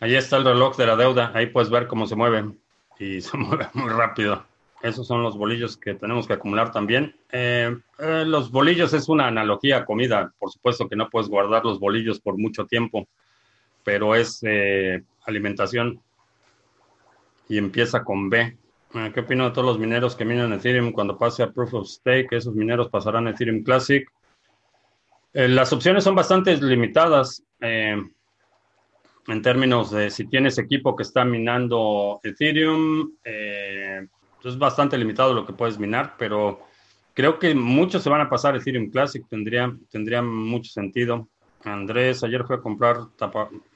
S1: Ahí está el reloj de la deuda. Ahí puedes ver cómo se mueve. Y se mueve muy rápido. Esos son los bolillos que tenemos que acumular también. Eh, eh, los bolillos es una analogía a comida. Por supuesto que no puedes guardar los bolillos por mucho tiempo, pero es eh, alimentación. Y empieza con B. ¿Qué opino de todos los mineros que minan Ethereum cuando pase a Proof of Stake? Esos mineros pasarán a Ethereum Classic. las opciones son bastante limitadas en términos de si tienes equipo que está minando Ethereum. Es bastante limitado lo que puedes minar, pero creo que muchos se van a pasar Ethereum Classic, tendría, tendría mucho sentido. Andrés ayer fue a comprar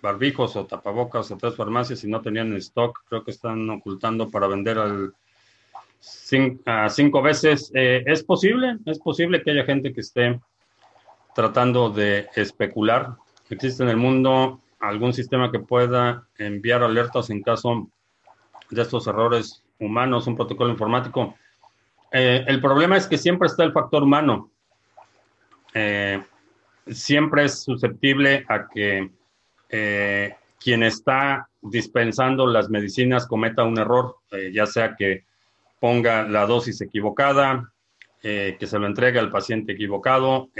S1: barbijos o tapabocas a tres farmacias y no tenían stock. Creo que están ocultando para vender al a cinco veces. Eh, es posible, es posible que haya gente que esté tratando de especular. Existe en el mundo algún sistema que pueda enviar alertas en caso de estos errores humanos, un protocolo informático. Eh, el problema es que siempre está el factor humano. Eh, siempre es susceptible a que eh, quien está dispensando las medicinas cometa un error, ya sea que ponga la dosis equivocada, que se lo entregue al paciente equivocado.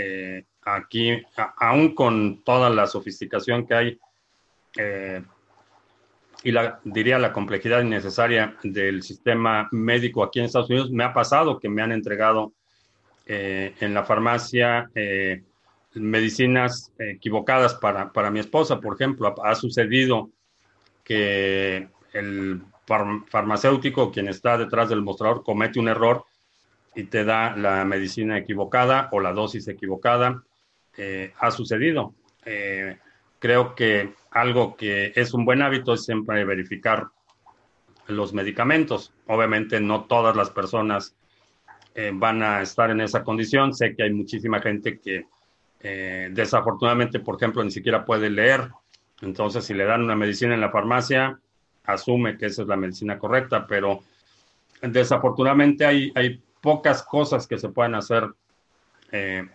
S1: aquí, aún con toda la sofisticación que hay, y la, diría la complejidad innecesaria del sistema médico aquí en Estados Unidos. Me ha pasado que me han entregado eh, en la farmacia eh, medicinas equivocadas para, para, mi esposa, por ejemplo. Ha, sucedido que el farmacéutico, quien está detrás del mostrador, comete un error y te da la medicina equivocada o la dosis equivocada. Eh, ha sucedido. Creo que algo que es un buen hábito es siempre verificar los medicamentos. Obviamente no todas las personas eh, van a estar en esa condición. Sé que hay muchísima gente que eh, desafortunadamente, por ejemplo, ni siquiera puede leer. Entonces, si le dan una medicina en la farmacia, asume que esa es la medicina correcta, pero desafortunadamente hay, hay pocas cosas que se pueden hacer eh,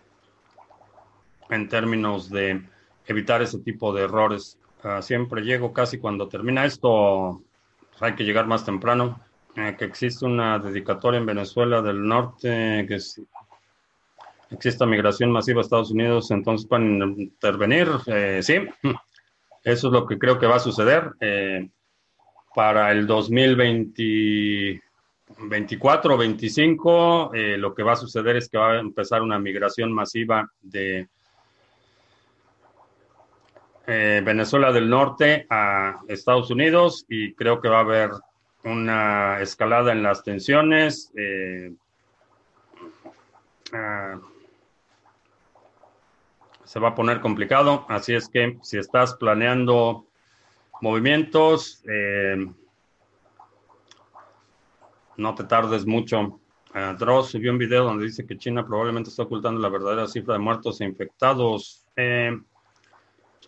S1: en términos de evitar ese tipo de errores siempre llego casi cuando termina esto. Hay que llegar más temprano. Eh, que existe una dedicatoria en Venezuela del norte, que exista migración masiva a Estados Unidos, entonces pueden intervenir. Eh, sí, eso es lo que creo que va a suceder. Eh, para el 2024 o 25, lo que va a suceder es que va a empezar una migración masiva de eh, Venezuela del Norte a Estados Unidos y creo que va a haber una escalada en las tensiones. Eh, ah, se va a poner complicado, así es que si estás planeando movimientos, eh, no te tardes mucho. Dross subió un video donde dice que China probablemente está ocultando la verdadera cifra de muertos e infectados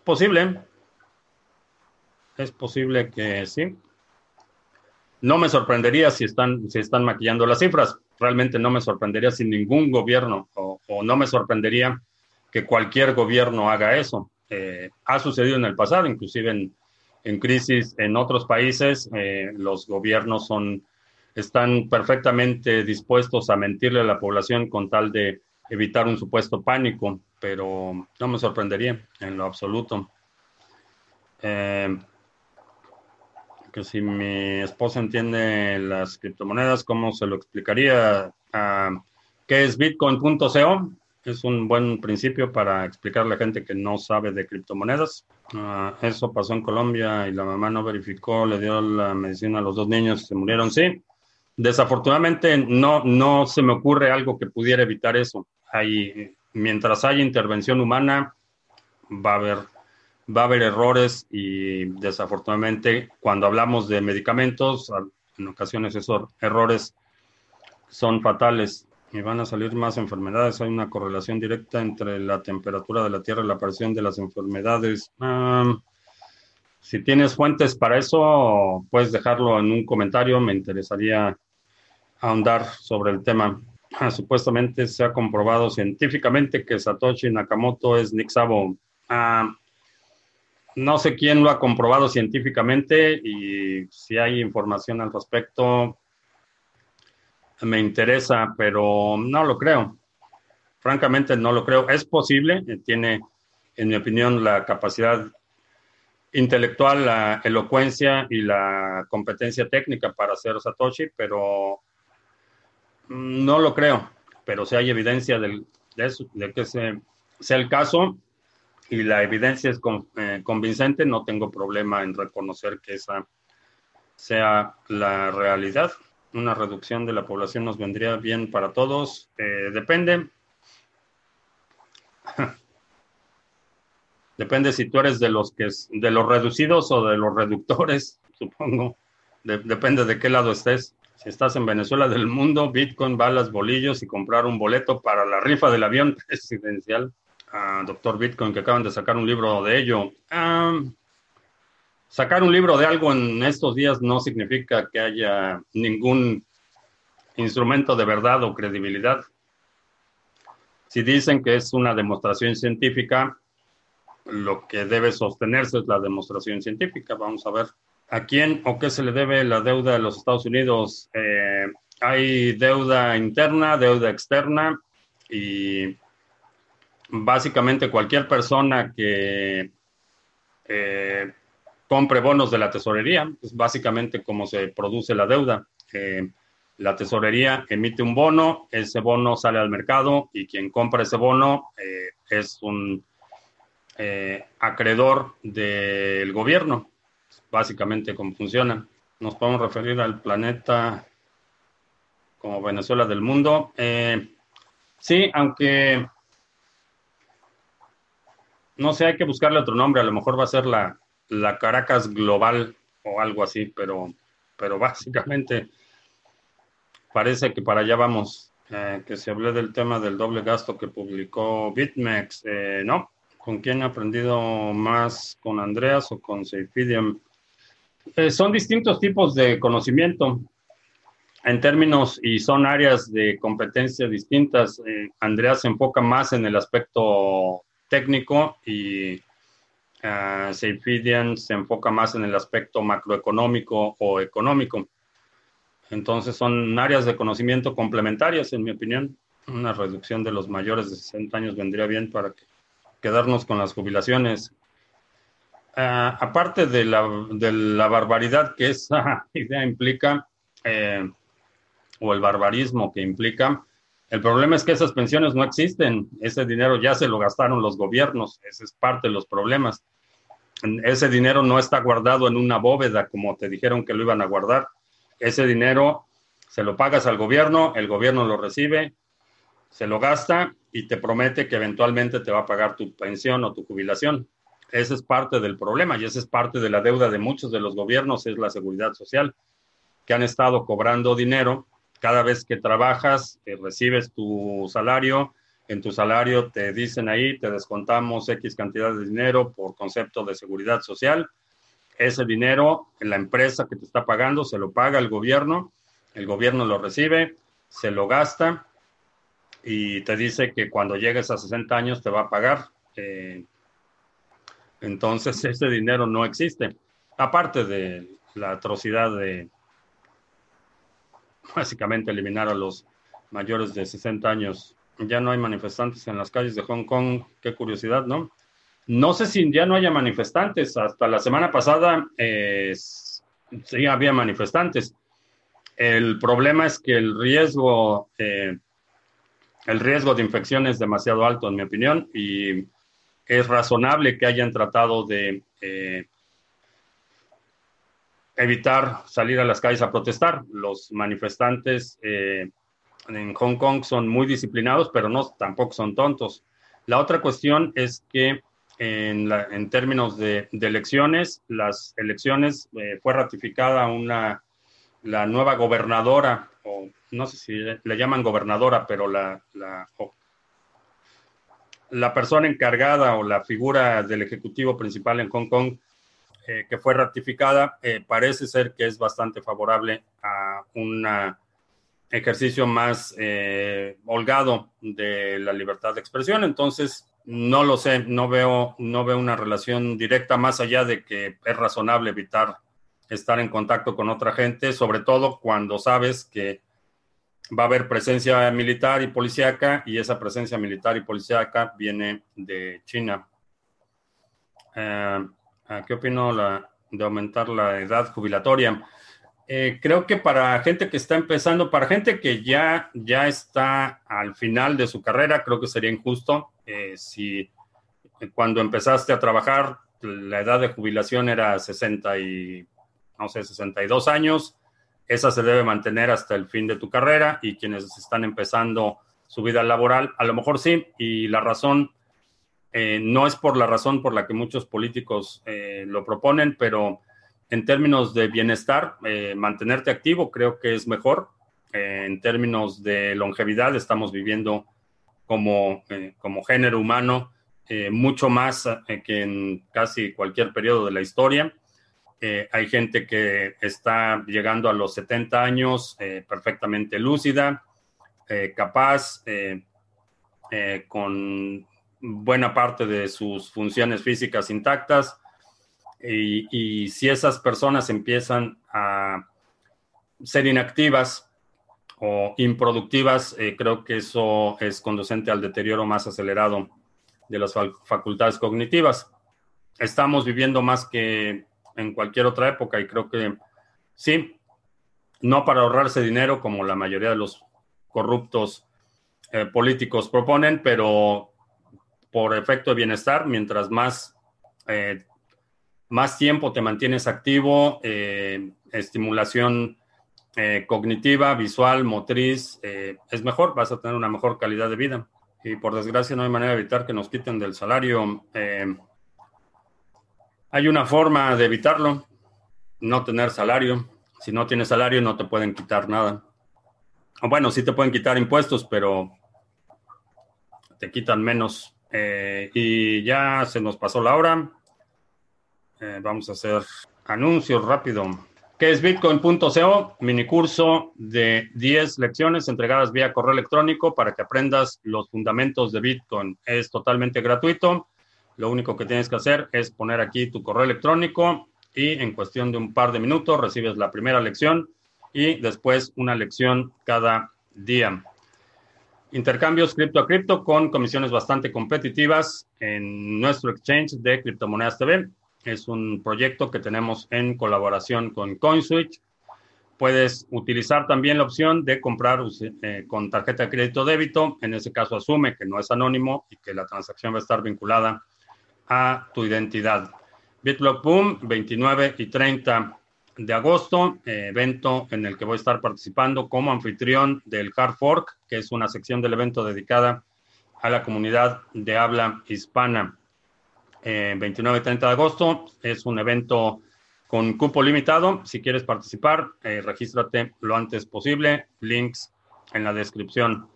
S1: posible. Es posible que sí. No me sorprendería si están, si están maquillando las cifras. Realmente no me sorprendería si ningún gobierno o, no me sorprendería que cualquier gobierno haga eso. Eh, ha sucedido en el pasado, inclusive en, en crisis en otros países, eh, los gobiernos son, están perfectamente dispuestos a mentirle a la población con tal de evitar un supuesto pánico pero no me sorprendería en lo absoluto. Eh, que si mi esposa entiende las criptomonedas, ¿cómo se lo explicaría? ¿Qué es bitcoin.co? Es un buen principio para explicarle a la gente que no sabe de criptomonedas. Ah, eso pasó en Colombia y la mamá no verificó, le dio la medicina a los dos niños se murieron. Sí, desafortunadamente no, no se me ocurre algo que pudiera evitar eso. Hay, mientras haya intervención humana, va a haber, va a haber errores y desafortunadamente cuando hablamos de medicamentos, en ocasiones esos errores son fatales y van a salir más enfermedades. Hay una correlación directa entre la temperatura de la Tierra y la aparición de las enfermedades. si tienes fuentes para eso, puedes dejarlo en un comentario. Me interesaría ahondar sobre el tema. Ah, supuestamente se ha comprobado científicamente que Satoshi Nakamoto es Nick ah, no sé quién lo ha comprobado científicamente y si hay información al respecto, me interesa, pero no lo creo. Francamente, no lo creo. Es posible, eh, tiene, en mi opinión, la capacidad intelectual, la elocuencia y la competencia técnica para ser Satoshi, pero no lo creo. Pero si hay evidencia de, que sea el caso y la evidencia es eh, convincente, no tengo problema en reconocer que esa sea la realidad una reducción de la población nos vendría bien para todos. Eh, depende. depende si tú eres de los que de los reducidos o de los reductores, supongo. depende de qué lado estés. Estás en Venezuela del mundo, Bitcoin, balas, bolillos y comprar un boleto para la rifa del avión presidencial. Ah, doctor Bitcoin, que acaban de sacar un libro de ello. Sacar un libro de algo en estos días no significa que haya ningún instrumento de verdad o credibilidad. Si dicen que es una demostración científica, lo que debe sostenerse es la demostración científica. Vamos a ver a quién o qué se le debe la deuda de los Estados Unidos. Eh, hay deuda interna, deuda externa y básicamente cualquier persona que eh, compre bonos de la tesorería, es básicamente cómo se produce la deuda. Eh, la tesorería emite un bono, ese bono sale al mercado y quien compra ese bono es un acreedor del gobierno. Básicamente cómo funciona. Nos podemos referir al planeta como Venezuela del mundo. sí, aunque no sé, hay que buscarle otro nombre. A lo mejor va a ser la, la Caracas global o algo así, pero, pero básicamente parece que para allá vamos. Eh, que se hablé del tema del doble gasto que publicó BitMEX, eh, ¿no? ¿Con quién he aprendido más? ¿Con Andreas o con Seifidium? Eh, son distintos tipos de conocimiento en términos y son áreas de competencia distintas. Andreas se enfoca más en el aspecto técnico y Uh, se enfoca más en el aspecto macroeconómico o económico. Entonces son áreas de conocimiento complementarias, en mi opinión. Una reducción de los mayores de 60 años vendría bien para quedarnos con las jubilaciones. Ah, aparte de la, barbaridad que esa idea implica, eh, o el barbarismo que implica, el problema es que esas pensiones no existen. Ese dinero ya se lo gastaron los gobiernos. Ese es parte de los problemas. Ese dinero no está guardado en una bóveda como te dijeron que lo iban a guardar. Ese dinero se lo pagas al gobierno, el gobierno lo recibe, se lo gasta y te promete que eventualmente te va a pagar tu pensión o tu jubilación. Ese es parte del problema y esa es parte de la deuda de muchos de los gobiernos, es la seguridad social, que han estado cobrando dinero cada vez que trabajas, eh, recibes tu salario, en tu salario te dicen ahí, te descontamos X cantidad de dinero por concepto de seguridad social. Ese dinero, la empresa que te está pagando, se lo paga el gobierno, el gobierno lo recibe, se lo gasta y te dice que cuando llegues a 60 años te va a pagar. Eh, entonces ese dinero no existe. Aparte de la atrocidad de básicamente eliminar a los mayores de 60 años. Ya no hay manifestantes en las calles de Hong Kong. Qué curiosidad, ¿no? No sé si ya no haya manifestantes. Hasta la semana pasada eh, sí había manifestantes. El problema es que el riesgo eh, el riesgo de infección es demasiado alto, en mi opinión, y es razonable que hayan tratado de eh, evitar salir a las calles a protestar. Los manifestantes eh, en Hong Kong son muy disciplinados, pero no tampoco son tontos. La otra cuestión es que en, términos de, elecciones, las elecciones eh, fue ratificada una la nueva gobernadora, o no sé si le, llaman gobernadora, pero la, la, la, persona encargada o la figura del Ejecutivo principal en Hong Kong eh, que fue ratificada, eh, parece ser que es bastante favorable a un ejercicio más eh, holgado de la libertad de expresión. Entonces, no lo sé, no veo, no veo una relación directa más allá de que es razonable evitar estar en contacto con otra gente, sobre todo cuando sabes que va a haber presencia militar y policíaca y esa presencia militar y policíaca viene de China. Eh, ¿Qué opino de aumentar la edad jubilatoria? Eh, creo que para gente que está empezando, para gente que ya, ya está al final de su carrera, creo que sería injusto eh, si cuando empezaste a trabajar la edad de jubilación era 60 y no sé, 62 años. Esa se debe mantener hasta el fin de tu carrera y quienes están empezando su vida laboral, a lo mejor sí, y la razón eh, no es por la razón por la que muchos políticos eh, lo proponen, pero en términos de bienestar, eh, mantenerte activo creo que es mejor. en términos de longevidad, estamos viviendo como, como género humano mucho más que en casi cualquier periodo de la historia. Eh, hay gente que está llegando a los 70 años eh, perfectamente lúcida, eh, capaz, con buena parte de sus funciones físicas intactas. Y, y, si esas personas empiezan a ser inactivas o improductivas, creo que eso es conducente al deterioro más acelerado de las facultades cognitivas. Estamos viviendo más que en cualquier otra época y creo que sí, no para ahorrarse dinero como la mayoría de los corruptos eh, políticos proponen, pero por efecto de bienestar, mientras más, eh, más tiempo te mantienes activo, eh, estimulación cognitiva, visual, motriz, es mejor, vas a tener una mejor calidad de vida. Y por desgracia no hay manera de evitar que nos quiten del salario hay una forma de evitarlo, no tener salario. Si no tienes salario no te pueden quitar nada. Bueno, sí te pueden quitar impuestos, pero te quitan menos. Eh, y ya se nos pasó la hora. Eh, vamos a hacer anuncios rápido. ¿Qué es Bitcoin.co? Mini curso de 10 lecciones entregadas vía correo electrónico para que aprendas los fundamentos de Bitcoin. Es totalmente gratuito. Lo único que tienes que hacer es poner aquí tu correo electrónico y en cuestión de un par de minutos recibes la primera lección y después una lección cada día. Intercambios cripto a cripto con comisiones bastante competitivas en nuestro exchange de criptomonedas TV. Es un proyecto que tenemos en colaboración con CoinSwitch. Puedes utilizar también la opción de comprar eh, con tarjeta de crédito débito. En ese caso asume que no es anónimo y que la transacción va a estar vinculada tu identidad. BitBlock Boom, 29 y 30 de agosto, eh, evento en el que voy a estar participando como anfitrión del Hard Fork, que es una sección del evento dedicada a la comunidad de habla hispana. 29 y 30 de agosto es un evento con cupo limitado. Si quieres participar, eh, regístrate lo antes posible. Links en la descripción.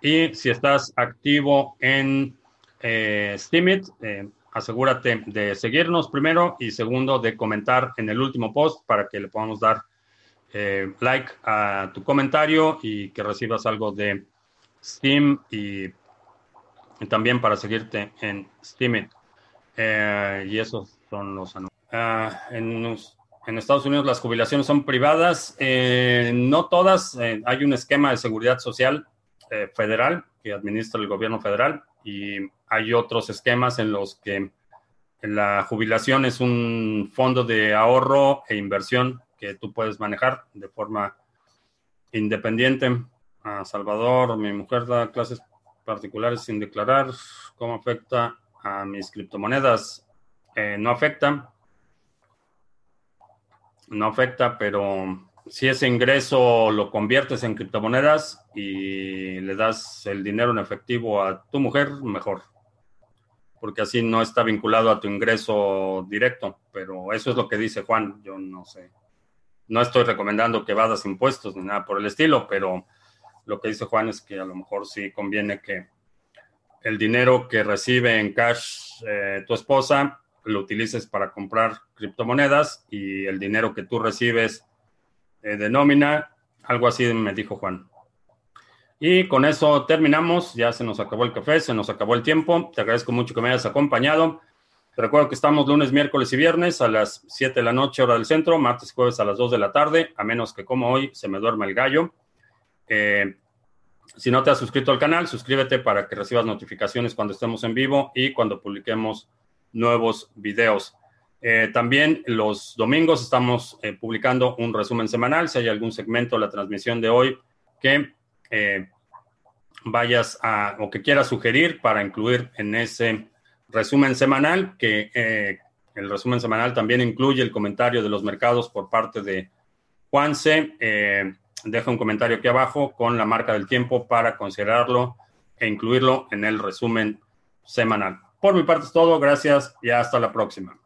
S1: Y si estás activo en eh, Steemit, eh, asegúrate de seguirnos primero y segundo de comentar en el último post para que le podamos dar eh, like a tu comentario y que recibas algo de Steam y, también para seguirte en Steam. Eh, y esos son los anuncios. Ah, en, Estados Unidos las jubilaciones son privadas, eh, no todas, hay un esquema de seguridad social federal que administra el gobierno federal y hay otros esquemas en los que la jubilación es un fondo de ahorro e inversión que tú puedes manejar de forma independiente. A Salvador, mi mujer da clases particulares sin declarar. ¿Cómo afecta a mis criptomonedas? Eh, no afecta. No afecta, pero si ese ingreso lo conviertes en criptomonedas y le das el dinero en efectivo a tu mujer, mejor. Porque así no está vinculado a tu ingreso directo. Pero eso es lo que dice Juan. Yo no sé. No estoy recomendando que vadas impuestos ni nada por el estilo, pero lo que dice Juan es que a lo mejor sí conviene que el dinero que recibe en cash eh, tu esposa lo utilices para comprar criptomonedas y el dinero que tú recibes eh, de nómina, algo así me dijo Juan. Y con eso terminamos, ya se nos acabó el café, se nos acabó el tiempo, te agradezco mucho que me hayas acompañado. Te recuerdo que estamos lunes, miércoles y viernes a las 7 de la noche hora del centro, martes y jueves a las 2 de la tarde, a menos que como hoy se me duerma el gallo. Eh, si no te has suscrito al canal, suscríbete para que recibas notificaciones cuando estemos en vivo y cuando publiquemos nuevos videos. Eh, también los domingos estamos eh, publicando un resumen semanal. Si hay algún segmento de la transmisión de hoy que eh, vayas a o que quieras sugerir para incluir en ese resumen semanal, que el resumen semanal también incluye el comentario de los mercados por parte de Juanse. deja un comentario aquí abajo con la marca del tiempo para considerarlo e incluirlo en el resumen semanal. Por mi parte es todo, gracias y hasta la próxima.